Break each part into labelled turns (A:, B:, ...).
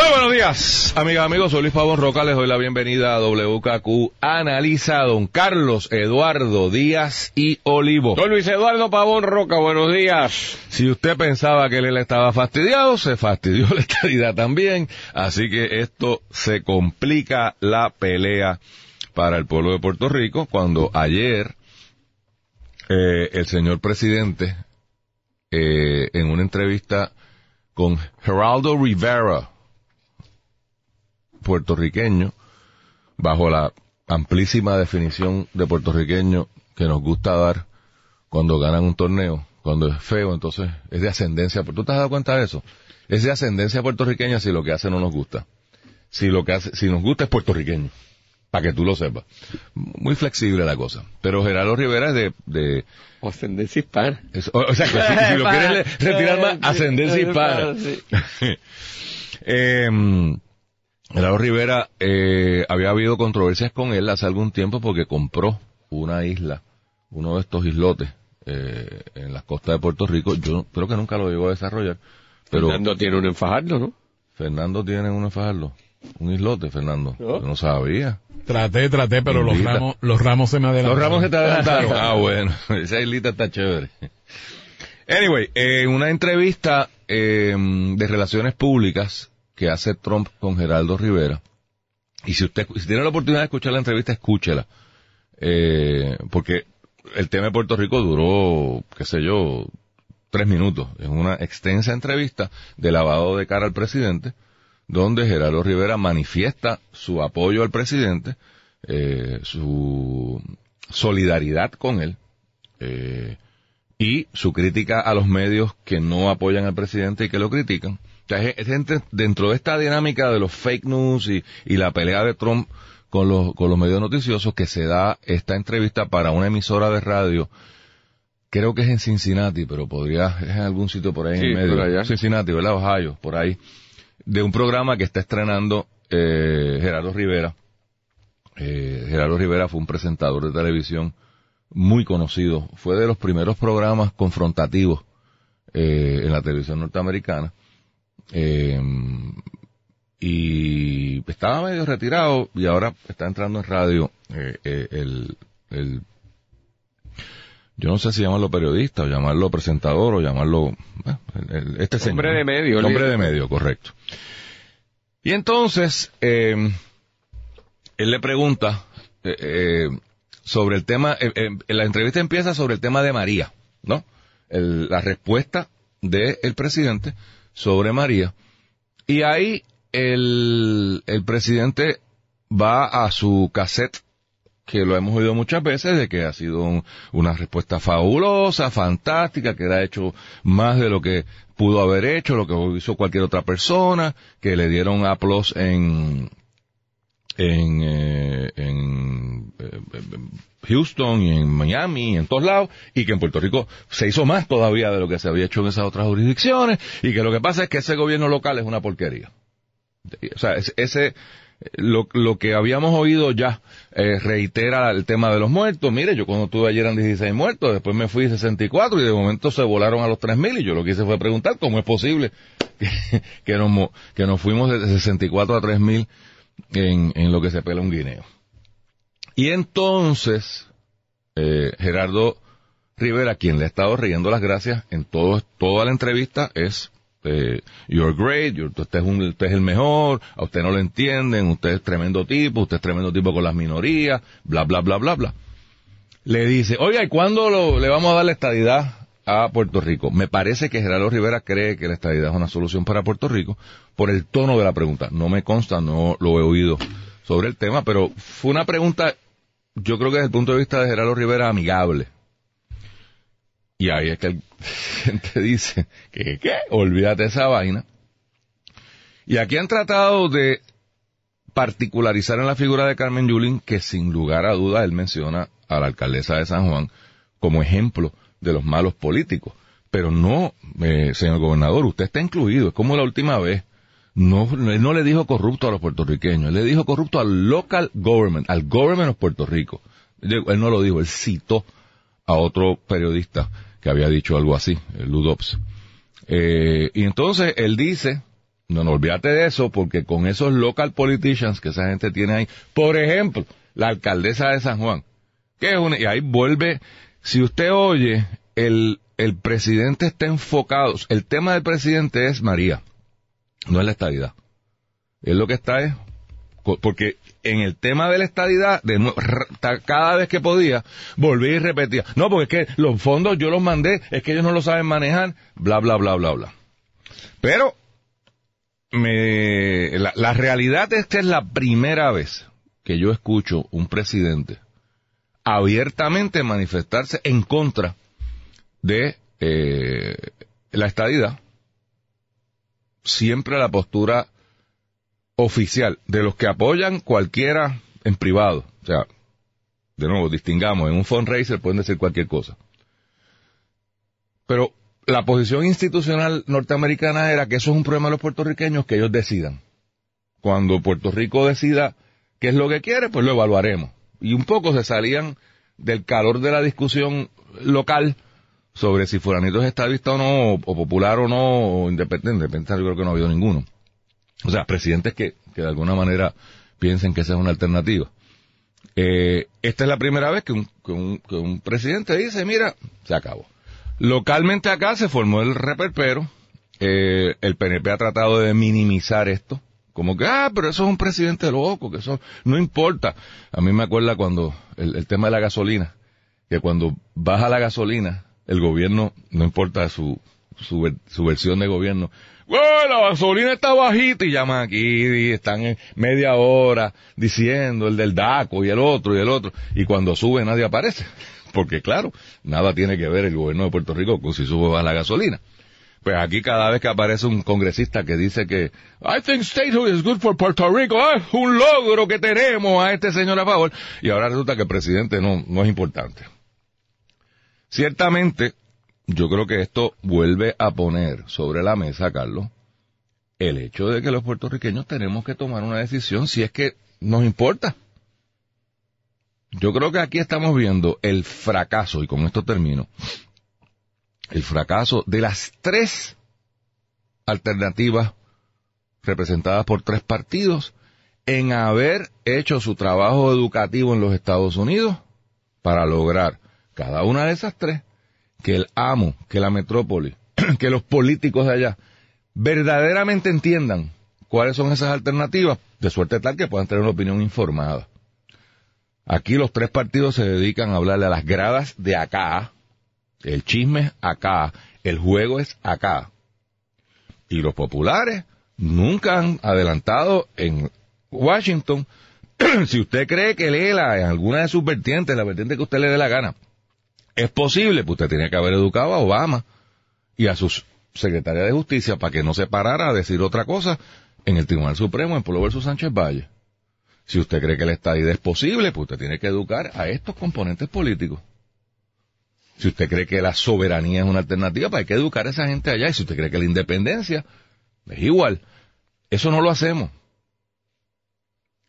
A: Muy buenos días, amigas, amigos. Soy Luis Pavón Roca. Les doy la bienvenida a WKQ Analiza Don Carlos Eduardo Díaz y Olivo.
B: Don Luis Eduardo Pavón Roca, buenos días.
A: Si usted pensaba que él estaba fastidiado, se fastidió la estadidad también. Así que esto se complica la pelea para el pueblo de Puerto Rico cuando ayer eh, el señor presidente eh, en una entrevista con Geraldo Rivera, puertorriqueño, bajo la amplísima definición de puertorriqueño que nos gusta dar cuando ganan un torneo, cuando es feo, entonces es de ascendencia. ¿Tú te has dado cuenta de eso? Es de ascendencia puertorriqueña si lo que hace no nos gusta. Si lo que hace, si nos gusta es puertorriqueño. Para que tú lo sepas. Muy flexible la cosa. Pero Gerardo Rivera es de... de
B: ascendencia hispana.
A: Es, o, sea, que si, si, lo quieres retirar más, ascendencia hispana. eh, Gerardo Rivera, eh, había habido controversias con él hace algún tiempo porque compró una isla, uno de estos islotes eh, en las costas de Puerto Rico. Yo creo que nunca lo llegó a desarrollar. Pero
B: Fernando tiene un enfajarlo, ¿no?
A: Fernando tiene un enfajarlo. Un islote, Fernando.
B: ¿No?
A: Yo no sabía.
C: Traté, traté, pero los ramos, los ramos se me adelantaron.
A: Los ramos se te adelantaron. ah, bueno. Esa islita está chévere. Anyway, en una entrevista eh, de relaciones públicas que hace Trump con Geraldo Rivera, y si usted tiene la oportunidad de escuchar la entrevista, escúchela. Eh, porque el tema de Puerto Rico duró, qué sé yo, tres minutos. Es una extensa entrevista de lavado de cara al presidente, donde Gerardo Rivera manifiesta su apoyo al presidente, eh, su solidaridad con él, eh, y su crítica a los medios que no apoyan al presidente y que lo critican. O sea, es, entre- dentro de esta dinámica de los fake news y, y la pelea de Trump con los, con los medios noticiosos que se da esta entrevista para una emisora de radio creo que es en Cincinnati, pero podría, es en algún sitio por ahí
B: Sí,
A: en medio.
B: por allá.
A: Cincinnati, ¿verdad? Ohio, por ahí. De un programa que está estrenando eh, Gerardo Rivera. Eh, Gerardo Rivera fue un presentador de televisión muy conocido. Fue de los primeros programas confrontativos eh, en la televisión norteamericana. Eh, y estaba medio retirado y ahora está entrando en radio eh, eh, el, el yo no sé si llamarlo periodista o llamarlo presentador o llamarlo el- el- este señor.
B: Hombre de medio,
A: hombre de medio correcto y entonces él le pregunta sobre el tema eh, eh, la entrevista empieza sobre el tema de María no El- la respuesta del presidente sobre María. Y ahí el, el presidente va a su cassette, que lo hemos oído muchas veces, de que ha sido un- una respuesta fabulosa, fantástica, que ha hecho más de lo que pudo haber hecho, lo que hizo cualquier otra persona, que le dieron aplos en, en, eh, en, eh, Houston y en Miami y en todos lados y que en Puerto Rico se hizo más todavía de lo que se había hecho en esas otras jurisdicciones y que lo que pasa es que ese gobierno local es una porquería. O sea, es- ese, lo, lo que habíamos oído ya eh, reitera el tema de los muertos. Mire, yo cuando estuve ayer eran 16 muertos, después me fui 64 y de momento se volaron a los 3.000 y yo lo que hice fue preguntar cómo es posible que, que, nos, que nos fuimos de 64 a 3.000 en, en lo que se pela un guineo. Y entonces, eh, Gerardo Rivera, quien le ha estado riendo las gracias en todo, toda la entrevista, es eh, you're great, you're- usted, es un- usted es el mejor, a usted no lo entienden, usted es tremendo tipo, usted es tremendo tipo con las minorías, bla, bla, bla, bla, bla. Le dice, oiga, ¿y cuándo le vamos a dar la estadidad a Puerto Rico? Me parece que Gerardo Rivera cree que la estadidad es una solución para Puerto Rico por el tono de la pregunta. No me consta, no lo he oído sobre el tema, pero fue una pregunta, yo creo que desde el punto de vista de Gerardo Rivera, amigable. Y ahí es que el gente dice que, ¿qué? Olvídate esa vaina. Y aquí han tratado de particularizar en la figura de Carmen Yulín, que sin lugar a dudas él menciona a la alcaldesa de San Juan como ejemplo de los malos políticos. Pero no, eh, señor gobernador, usted está incluido, es como la última vez. No, él no le dijo corrupto a los puertorriqueños, él le dijo corrupto al local government, al government de Puerto Rico. Él no lo dijo, él citó a otro periodista que había dicho algo así, el Ludops. Eh, y entonces él dice, no, no olvídate de eso, porque con esos local politicians que esa gente tiene ahí, por ejemplo, la alcaldesa de San Juan, que es una, y ahí vuelve, si usted oye, el, el presidente está enfocado, el tema del presidente es María, no es la estadidad. Él lo que está es, porque en el tema de la estadidad, cada vez que podía, volvía y repetía, no, porque es que los fondos yo los mandé, es que ellos no lo saben manejar, bla, bla, bla, bla, bla. Pero, me, la, la realidad es que es la primera vez que yo escucho un presidente abiertamente manifestarse en contra de eh, la estadidad. Siempre la postura oficial de los que apoyan cualquiera en privado. O sea, de nuevo, distingamos, en un fundraiser pueden decir cualquier cosa. Pero la posición institucional norteamericana era que eso es un problema de los puertorriqueños que ellos decidan. Cuando Puerto Rico decida qué es lo que quiere, pues lo evaluaremos. Y un poco se salían del calor de la discusión local sobre si Furanito es estadista o no, o, popular o no, o. Independiente yo creo que no ha habido ninguno. O sea, presidentes que, que de alguna manera piensen que esa es una alternativa. Eh, esta es la primera vez que un, que, un, que un presidente dice, mira, se acabó. Localmente acá se formó el reperpero. Eh, el PNP ha tratado de minimizar esto. Como que, ah, pero eso es un presidente loco, que eso no importa. A mí me acuerda cuando el, el tema de la gasolina, que cuando baja la gasolina, el gobierno, no importa su, su, su versión de gobierno, la gasolina está bajita y llaman aquí y están en media hora diciendo el del DACO y el otro y el otro. Y cuando sube nadie aparece. Porque claro, nada tiene que ver el gobierno de Puerto Rico con si sube o baja la gasolina. Pues aquí cada vez que aparece un congresista que dice que I think statehood is good for Puerto Rico, ah, un logro que tenemos a este señor a favor, y ahora resulta que el presidente no, no es importante. Ciertamente, yo creo que esto vuelve a poner sobre la mesa, Carlos, el hecho de que los puertorriqueños tenemos que tomar una decisión si es que nos importa. Yo creo que aquí estamos viendo el fracaso, y con esto termino, el fracaso de las tres alternativas representadas por tres partidos en haber hecho su trabajo educativo en los Estados Unidos para lograr cada una de esas tres que el amo, que la metrópoli, que los políticos de allá verdaderamente entiendan cuáles son esas alternativas, de suerte tal que puedan tener una opinión informada. Aquí los tres partidos se dedican a hablarle a las gradas de acá, el chisme es acá, el juego es acá. Y los populares nunca han adelantado en Washington. si usted cree que Lela en alguna de sus vertientes, la vertiente que usted le dé la gana, es posible, pues usted tenía que haber educado a Obama y a sus secretarias de justicia para que no se parara a decir otra cosa en el Tribunal Supremo en Pueblo versus Sánchez Valle. Si usted cree que la estadía es posible, pues usted tiene que educar a estos componentes políticos. Si usted cree que la soberanía es una alternativa, pues hay que educar a esa gente allá. Y si usted cree que la independencia es igual, eso no lo hacemos.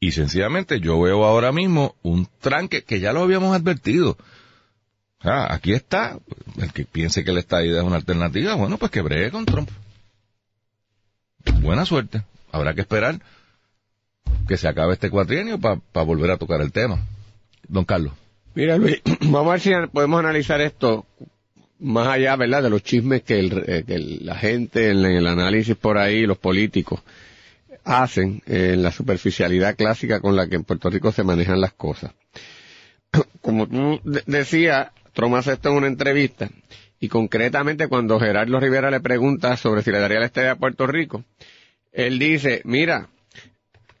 A: Y sencillamente yo veo ahora mismo un tranque que ya lo habíamos advertido. Ah, aquí está. El que piense que la estadía es una alternativa, bueno, pues que bregue con Trump. Buena suerte. Habrá que esperar que se acabe este cuatrienio para volver a tocar el tema. Don Carlos.
B: Mira, Luis, vamos a ver si podemos analizar esto más allá, ¿verdad?, de los chismes que, el, eh, que la gente en el análisis por ahí, los políticos, hacen en la superficialidad clásica con la que en Puerto Rico se manejan las cosas. Como tú decías, Trump hace esto en una entrevista, y concretamente cuando Gerardo Rivera le pregunta sobre si le daría la estrella a Puerto Rico, él dice, mira,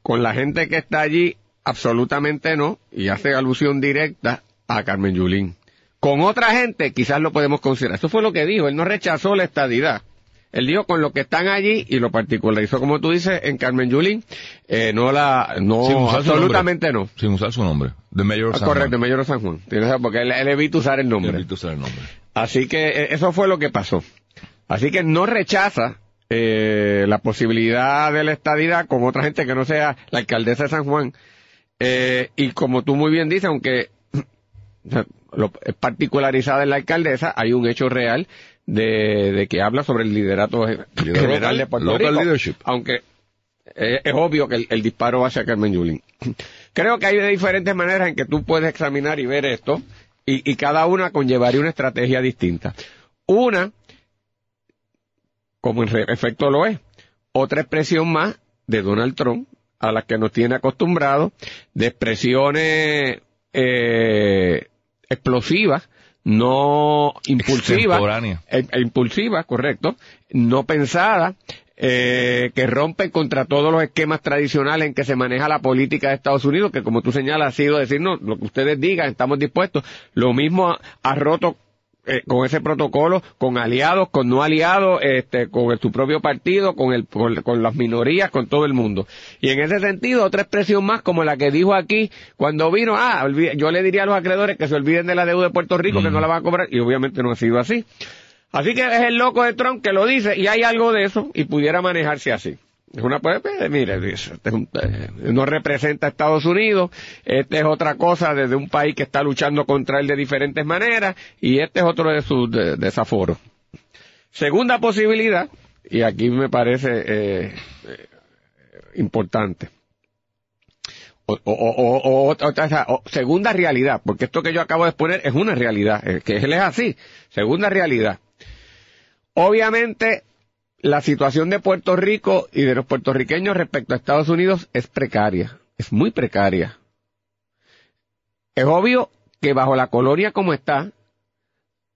B: con la gente que está allí, absolutamente no, y hace alusión directa a Carmen Yulín. Con otra gente quizás lo podemos considerar. Eso fue lo que dijo, él no rechazó la estadidad. Él dijo con lo que están allí y lo particularizó, como tú dices, en Carmen Yulín, eh, no la, no, absolutamente no.
A: Sin usar su nombre. The Mayor
B: Ah,
A: San
B: correcto,
A: Juan.
B: Mayor de San Juan. Tienes Porque él, él evita usar el nombre.
A: Evito usar el nombre.
B: Así que eh, eso fue lo que pasó. Así que no rechaza eh, la posibilidad de la estadidad con otra gente que no sea la alcaldesa de San Juan. Eh, y como tú muy bien dices, aunque lo, es particularizada en la alcaldesa, hay un hecho real de, de que habla sobre el liderato general
A: local,
B: de Puerto
A: local
B: Rico.
A: leadership.
B: Aunque eh, es obvio que el, el disparo va hacia Carmen Yulín. Creo que hay diferentes maneras en que tú puedes examinar y ver esto, y, y cada una conllevaría una estrategia distinta. Una, como en efecto lo es, otra expresión más de Donald Trump, a la que nos tiene acostumbrados, de expresiones eh, explosivas, no impulsivas, e- e impulsivas, correcto, no pensadas, eh, que rompen contra todos los esquemas tradicionales en que se maneja la política de Estados Unidos, que como tú señalas ha sido decir, no, lo que ustedes digan, estamos dispuestos. Lo mismo ha, ha roto eh, con ese protocolo, con aliados, con no aliados, este, con el- su propio partido, con, el, con, con las minorías, con todo el mundo. Y en ese sentido, otra expresión más como la que dijo aquí cuando vino, ah, yo le diría a los acreedores que se olviden de la deuda de Puerto Rico, que no la van a cobrar, y obviamente no ha sido así. Así que es el loco de Trump que lo dice, y hay algo de eso, y pudiera manejarse así. Es una, pues, pues, mire, este eh, no representa a Estados Unidos, este es otra cosa desde un país que está luchando contra él de diferentes maneras, y este es otro de sus de- desaforos. Segunda posibilidad, y aquí me parece eh, eh, importante. O, o- o- o- segunda realidad, porque esto que yo acabo de exponer es una realidad, eh, que él es así. Segunda realidad. Obviamente, la situación de Puerto Rico y de los puertorriqueños respecto a Estados Unidos es precaria, es muy precaria. Es obvio que bajo la colonia como está,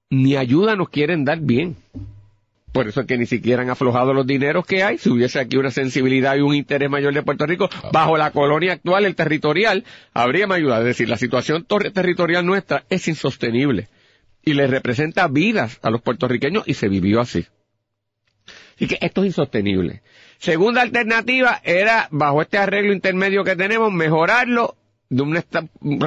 B: ni ayuda nos quieren dar bien. Por eso es que ni siquiera han aflojado los dineros que hay. Si hubiese aquí una sensibilidad y un interés mayor de Puerto Rico, bajo la colonia actual, el territorial, habría más ayuda. Es decir, la situación territorial nuestra es insostenible y le representa vidas a los puertorriqueños y se vivió así. Así que esto es insostenible. Segunda alternativa era, bajo este arreglo intermedio que tenemos, mejorarlo, de un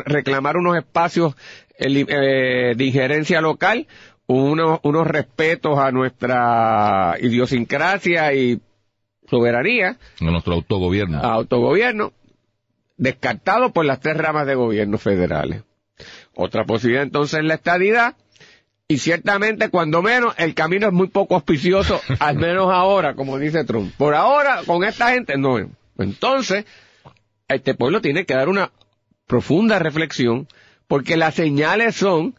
B: reclamar unos espacios eh, de injerencia local, unos, unos respetos a nuestra idiosincrasia y soberanía,
A: En nuestro autogobierno.
B: a autogobierno, descartado por las tres ramas de gobierno federales. Otra posibilidad entonces es la estadidad, y ciertamente cuando menos el camino es muy poco auspicioso, al menos ahora, como dice Trump. Por ahora, con esta gente, no. Entonces, este pueblo tiene que dar una profunda reflexión, porque las señales son,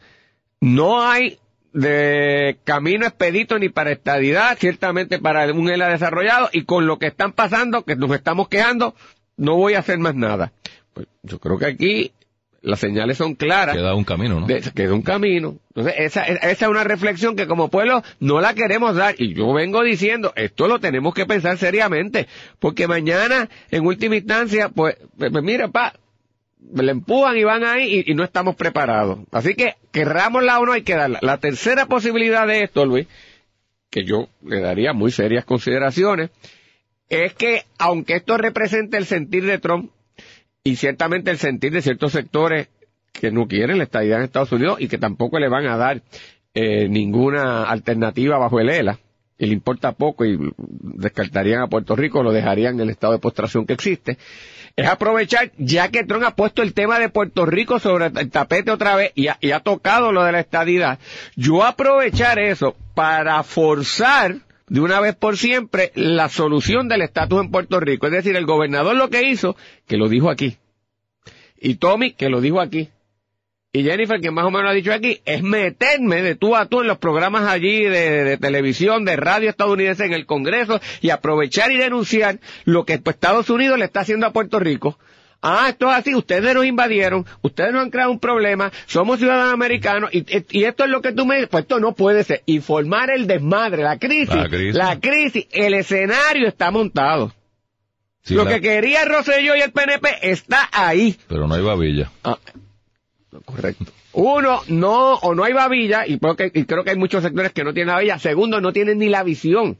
B: no hay de camino expedito ni para estadidad, ciertamente para un ELA desarrollado, y con lo que están pasando, que nos estamos quejando, no voy a hacer más nada. Pues yo creo que aquí las señales son claras.
A: Queda un camino, ¿no?
B: De- queda un camino. Entonces, esa, esa es una reflexión que como pueblo no la queremos dar. Y yo vengo diciendo, esto lo tenemos que pensar seriamente. Porque mañana, en última instancia, pues, pues, pues, mira, pa, le empujan y van ahí y, y no estamos preparados. Así que, querrámosla o no, hay que darla. La tercera posibilidad de esto, Luis, que yo le daría muy serias consideraciones, es que, aunque esto represente el sentir de Trump, y ciertamente el sentir de ciertos sectores que no quieren la estadidad en Estados Unidos y que tampoco le van a dar eh, ninguna alternativa bajo el ELA, y le importa poco y descartarían a Puerto Rico, lo dejarían en el estado de postración que existe, es aprovechar, ya que Trump ha puesto el tema de Puerto Rico sobre el tapete otra vez y ha, y ha tocado lo de la estadidad, yo aprovechar eso para forzar de una vez por siempre la solución del estatus en Puerto Rico. Es decir, el gobernador lo que hizo, que lo dijo aquí. Y Tommy, que lo dijo aquí. Y Jennifer, que más o menos ha dicho aquí, es meterme de tú a tú en los programas allí de, de televisión, de radio estadounidense, en el Congreso, y aprovechar y denunciar lo que pues, Estados Unidos le está haciendo a Puerto Rico. Ah, esto es así, ustedes nos invadieron, ustedes nos han creado un problema, somos ciudadanos americanos, y, y esto es lo que tú me dices, pues esto no puede ser. Y formar el desmadre, la crisis,
A: La crisis.
B: la crisis, el escenario está montado.
A: Sí,
B: lo
A: la-
B: que quería Rosselló y el PNP está ahí.
A: Pero no hay babilla.
B: Ah, correcto. Uno, no, o no hay babilla, y creo, que, y creo que hay muchos sectores que no tienen babilla. Segundo, no tienen ni la visión.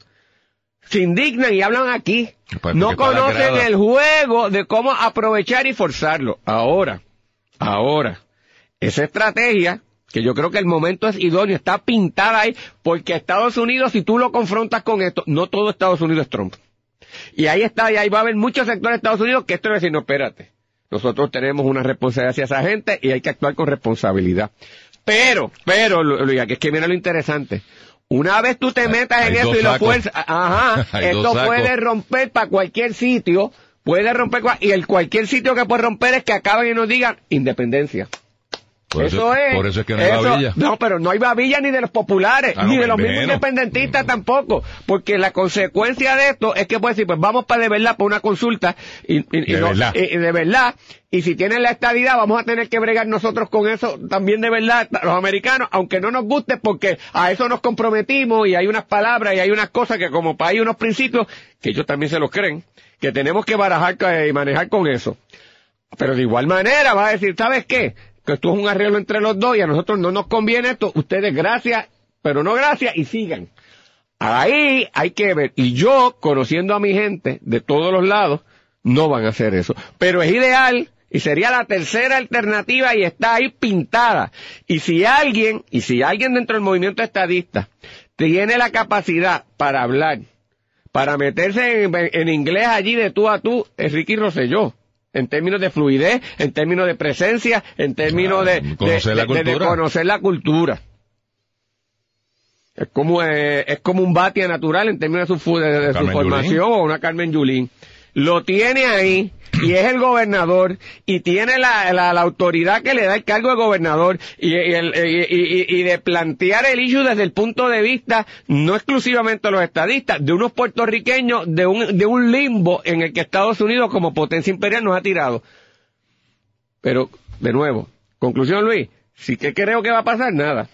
B: Se indignan y hablan aquí.
A: Pues
B: no conocen el juego de cómo aprovechar y forzarlo. Ahora, ahora, esa estrategia, que yo creo que el momento es idóneo, está pintada ahí, porque Estados Unidos, si tú lo confrontas con esto, no todo Estados Unidos es Trump. Y ahí está, y ahí va a haber muchos sectores de Estados Unidos que esto va a decir, no, espérate, nosotros tenemos una responsabilidad hacia esa gente y hay que actuar con responsabilidad. Pero, pero, Lu- Luis, que es que mira lo interesante. Una vez tú te metas en eso y lo fuerzas, ajá, esto puede romper para cualquier sitio, puede romper, y el cualquier sitio que puede romper es que acaben y nos digan independencia.
A: Por
B: eso, es.
A: Por eso es que no hay babilla.
B: No, pero no hay babilla ni de los populares,
A: Ah,
B: ni de los
A: menos.
B: mismos independentistas tampoco. Porque la consecuencia de esto es que puede decir, pues vamos para de verdad, para una consulta, y, y- y
A: De
B: no-
A: verdad.
B: y- y de verdad. Y si tienen la estadidad, vamos a tener que bregar nosotros con eso también de verdad, los americanos, aunque no nos guste, porque a eso nos comprometimos y hay unas palabras y hay unas cosas que como país, unos principios, que ellos también se los creen, que tenemos que barajar eh, y manejar con eso. Pero de igual manera va a decir, ¿sabes qué? Que esto es un arreglo entre los dos y a nosotros no nos conviene esto. Ustedes gracias, pero no gracias y sigan. Ahí hay que ver. Y yo, conociendo a mi gente de todos los lados, no van a hacer eso. Pero es ideal y sería la tercera alternativa y está ahí pintada. Y si alguien, y si alguien dentro del movimiento estadista tiene la capacidad para hablar, para meterse en, en inglés allí de tú a tú, es Ricky Rosselló. En términos de fluidez, en términos de presencia, en términos
A: Ah,
B: de, de-
A: conocer la
B: de- de- de
A: cultura.
B: conocer la cultura. Es como, eh, es como un Batia natural en términos de su, de, formación
A: Yulín.
B: o una Carmen Yulín. Lo tiene ahí y es el gobernador y tiene la, la, la autoridad que le da el cargo de gobernador y, y el- y- y- y de plantear el issue desde el punto de vista no exclusivamente de los estadistas, de unos puertorriqueños de un, de un limbo en el que Estados Unidos como potencia imperial nos ha tirado. Pero, de nuevo, conclusión Luis, sí que creo que va a pasar nada.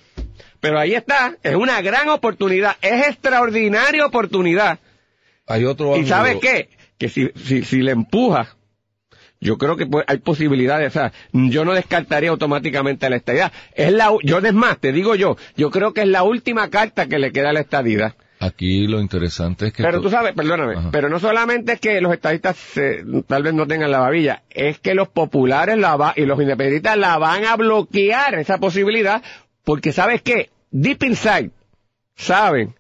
B: Pero ahí está, es una gran oportunidad, es extraordinaria oportunidad.
A: Hay otro
B: ¿Y
A: ángulo.
B: sabes qué? Que si, si, si le empuja, yo creo que pues, hay posibilidades, o sea, yo no descartaría automáticamente la estadidad. Es la, yo es más, te digo yo, yo creo que es la última carta que le queda a la estadidad.
A: Aquí lo interesante es que...
B: Pero tú sabes, perdóname,
A: Ajá.
B: pero no solamente es que los estadistas se- tal vez no tengan la babilla, es que los populares la va, y los independentistas la van a bloquear esa posibilidad, porque sabes qué, deep inside, saben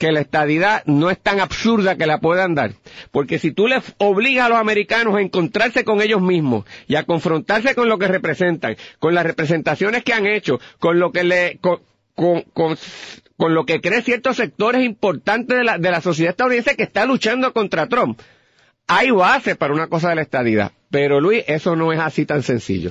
B: que la estadidad no es tan absurda que la puedan dar. Porque si tú les obligas a los americanos a encontrarse con ellos mismos y a confrontarse con lo que representan, con las representaciones que han hecho, con lo que le, con, con, con- con lo que cree ciertos sectores importantes de la, de la sociedad estadounidense que está luchando contra Trump. Hay base para una cosa de la estadidad. Pero Luis, eso no es así tan sencillo.